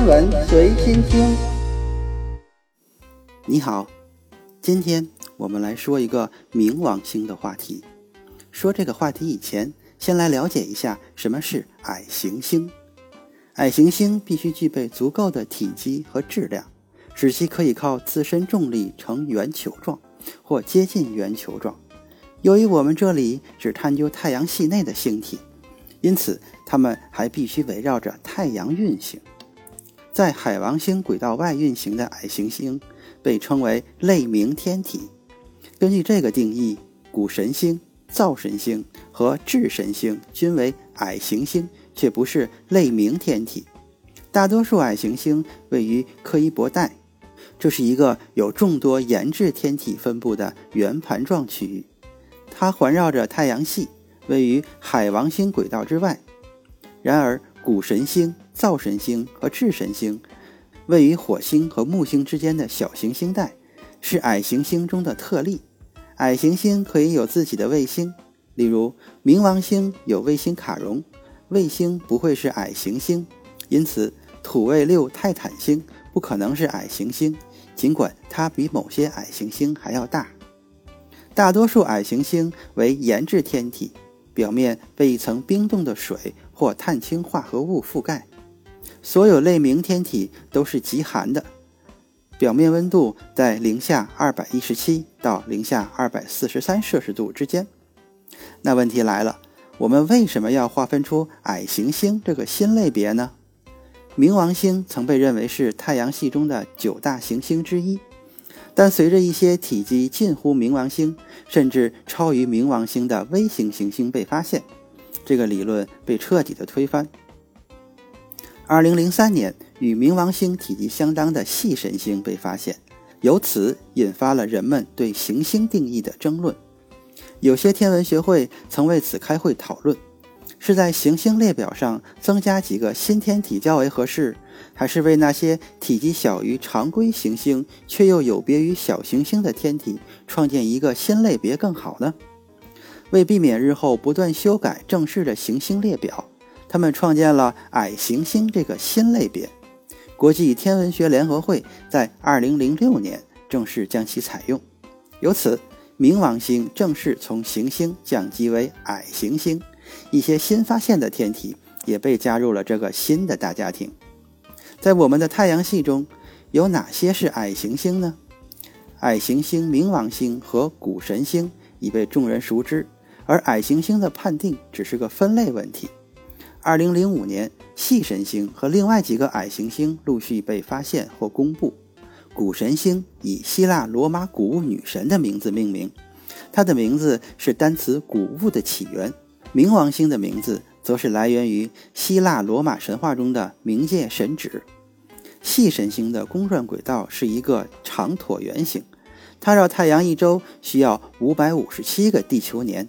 天文随心听。你好，今天我们来说一个冥王星的话题。说这个话题以前，先来了解一下什么是矮行星。矮行星必须具备足够的体积和质量，使其可以靠自身重力呈圆球状或接近圆球状。由于我们这里只探究太阳系内的星体，因此它们还必须围绕着太阳运行。在海王星轨道外运行的矮行星被称为类冥天体。根据这个定义，谷神星、灶神星和智神星均为矮行星，却不是类冥天体。大多数矮行星位于柯伊伯带，这是一个有众多岩质天体分布的圆盘状区域。它环绕着太阳系，位于海王星轨道之外。然而，谷神星、灶神星和智神星位于火星和木星之间的小行星带，是矮行星中的特例。矮行星可以有自己的卫星，例如冥王星有卫星卡戎，卫星不会是矮行星，因此土卫六泰坦星不可能是矮行星，尽管它比某些矮行星还要大。大多数矮行星为岩质天体，表面被一层冰冻的水或碳氢化合物覆盖。所有类冥天体都是极寒的，表面温度在零下二百一十七到零下二百四十三摄氏度之间。那问题来了，我们为什么要划分出矮行星这个新类别呢？冥王星曾被认为是太阳系中的九大行星之一。但随着一些体积近乎冥王星，甚至超于冥王星的微型行星被发现，这个理论被彻底的推翻。二零零三年，与冥王星体积相当的系神星被发现，由此引发了人们对行星定义的争论。有些天文学会曾为此开会讨论。是在行星列表上增加几个新天体较为合适，还是为那些体积小于常规行星却又有别于小行星的天体创建一个新类别更好呢？为避免日后不断修改正式的行星列表，他们创建了矮行星这个新类别。国际天文学联合会在2006年正式将其采用，由此，冥王星正式从行星降级为矮行星。一些新发现的天体也被加入了这个新的大家庭。在我们的太阳系中，有哪些是矮行星呢？矮行星冥王星和谷神星已被众人熟知，而矮行星的判定只是个分类问题。2005年，系神星和另外几个矮行星陆续被发现或公布。谷神星以希腊罗马谷物女神的名字命名，它的名字是单词“谷物”的起源。冥王星的名字则是来源于希腊罗马神话中的冥界神祇。系神星的公转轨道是一个长椭圆形，它绕太阳一周需要五百五十七个地球年。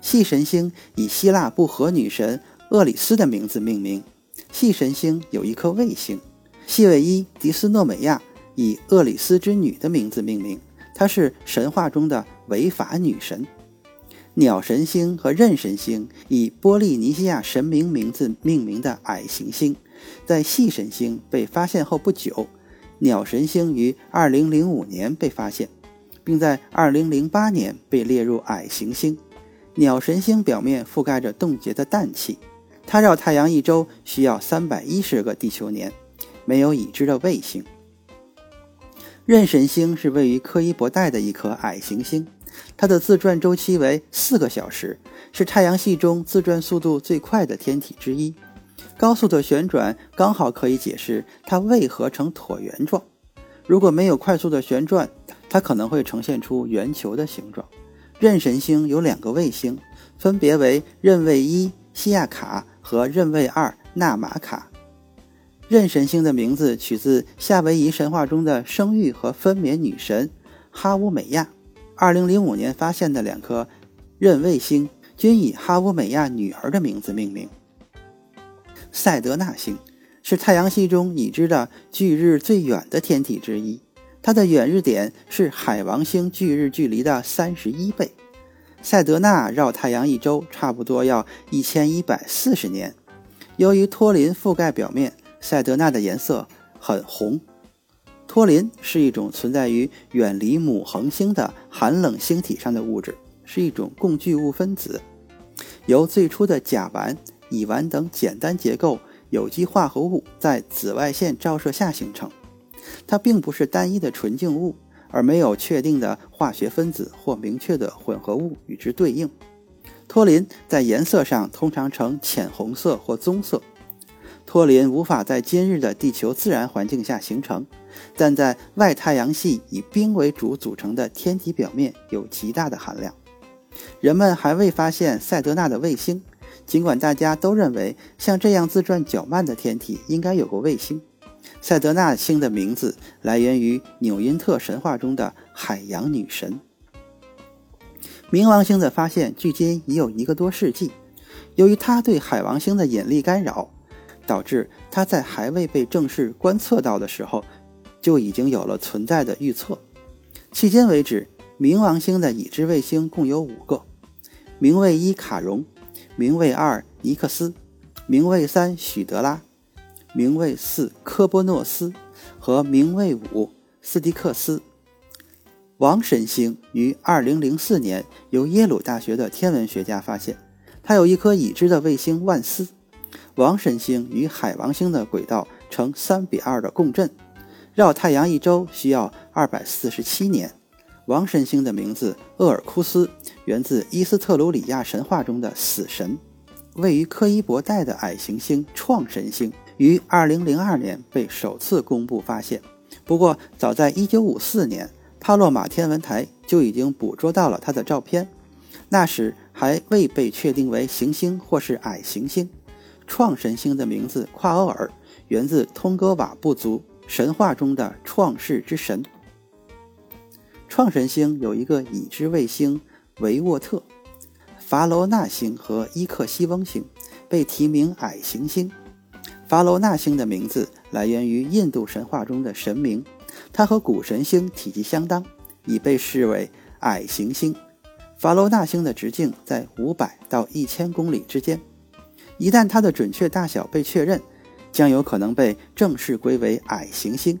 系神星以希腊不和女神厄里斯的名字命名。系神星有一颗卫星，系卫一迪斯诺美亚以厄里斯之女的名字命名，她是神话中的违法女神。鸟神星和刃神星以波利尼西亚神明名字命名的矮行星，在系神星被发现后不久，鸟神星于2005年被发现，并在2008年被列入矮行星。鸟神星表面覆盖着冻结的氮气，它绕太阳一周需要310个地球年，没有已知的卫星。刃神星是位于柯伊伯带的一颗矮行星。它的自转周期为四个小时，是太阳系中自转速度最快的天体之一。高速的旋转刚好可以解释它为何呈椭圆状。如果没有快速的旋转，它可能会呈现出圆球的形状。刃神星有两个卫星，分别为刃卫一西亚卡和刃卫二纳玛卡。刃神星的名字取自夏威夷神话中的生育和分娩女神哈乌美亚。二零零五年发现的两颗刃卫星均以哈乌美亚女儿的名字命名。赛德纳星是太阳系中已知的距日最远的天体之一，它的远日点是海王星距日距离的三十一倍。塞德纳绕太阳一周差不多要一千一百四十年。由于托林覆盖表面，赛德纳的颜色很红。托林是一种存在于远离母恒星的寒冷星体上的物质，是一种共聚物分子，由最初的甲烷、乙烷等简单结构有机化合物在紫外线照射下形成。它并不是单一的纯净物，而没有确定的化学分子或明确的混合物与之对应。托林在颜色上通常呈浅红色或棕色。托林无法在今日的地球自然环境下形成。但在外太阳系以冰为主组成的天体表面有极大的含量。人们还未发现赛德纳的卫星，尽管大家都认为像这样自转较慢的天体应该有个卫星。赛德纳星的名字来源于纽因特神话中的海洋女神。冥王星的发现距今已有一个多世纪，由于它对海王星的引力干扰，导致它在还未被正式观测到的时候。就已经有了存在的预测。迄今为止，冥王星的已知卫星共有五个：冥卫一卡戎、冥卫二尼克斯、冥卫三许德拉、冥卫四科波诺斯和冥卫五斯蒂克斯。王神星于2004年由耶鲁大学的天文学家发现，它有一颗已知的卫星万斯。王神星与海王星的轨道呈三比二的共振。绕太阳一周需要二百四十七年。王神星的名字厄尔库斯源自伊斯特鲁里亚神话中的死神。位于柯伊伯带的矮行星创神星于二零零二年被首次公布发现。不过，早在一九五四年，帕洛马天文台就已经捕捉到了它的照片。那时还未被确定为行星或是矮行星。创神星的名字夸欧尔源自通哥瓦部族。神话中的创世之神，创神星有一个已知卫星维沃特，法罗纳星和伊克西翁星被提名矮行星。法罗纳星的名字来源于印度神话中的神明，它和古神星体积相当，已被视为矮行星。法罗纳星的直径在五百到一千公里之间，一旦它的准确大小被确认。将有可能被正式归为矮行星，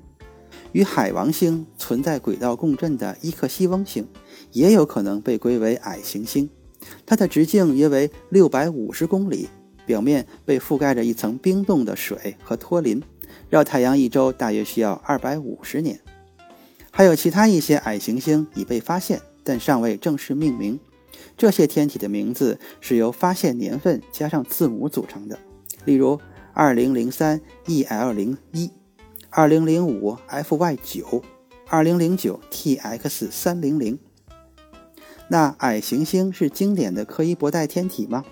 与海王星存在轨道共振的伊克西翁星，也有可能被归为矮行星。它的直径约为六百五十公里，表面被覆盖着一层冰冻的水和托林，绕太阳一周大约需要二百五十年。还有其他一些矮行星已被发现，但尚未正式命名。这些天体的名字是由发现年份加上字母组成的，例如。二零零三 EL 零一，二零零五 FY 九，二零零九 TX 三零零。那矮行星是经典的柯伊伯带天体吗？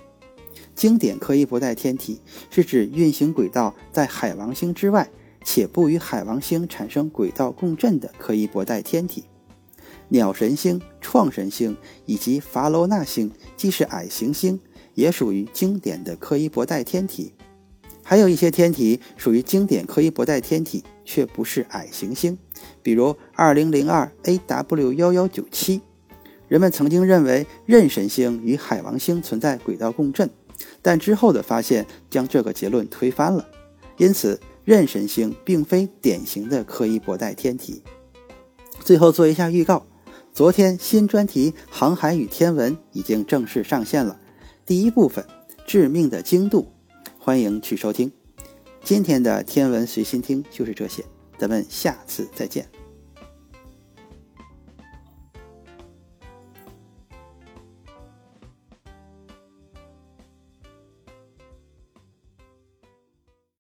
经典柯伊伯带天体是指运行轨道在海王星之外，且不与海王星产生轨道共振的柯伊伯带天体。鸟神星、创神星以及法罗纳星既是矮行星，也属于经典的柯伊伯带天体。还有一些天体属于经典柯伊伯带天体，却不是矮行星，比如二零零二 AW 幺幺九七。人们曾经认为任神星与海王星存在轨道共振，但之后的发现将这个结论推翻了。因此，壬神星并非典型的柯伊伯带天体。最后做一下预告：昨天新专题《航海与天文》已经正式上线了。第一部分：致命的精度。欢迎去收听，今天的天文随心听就是这些，咱们下次再见。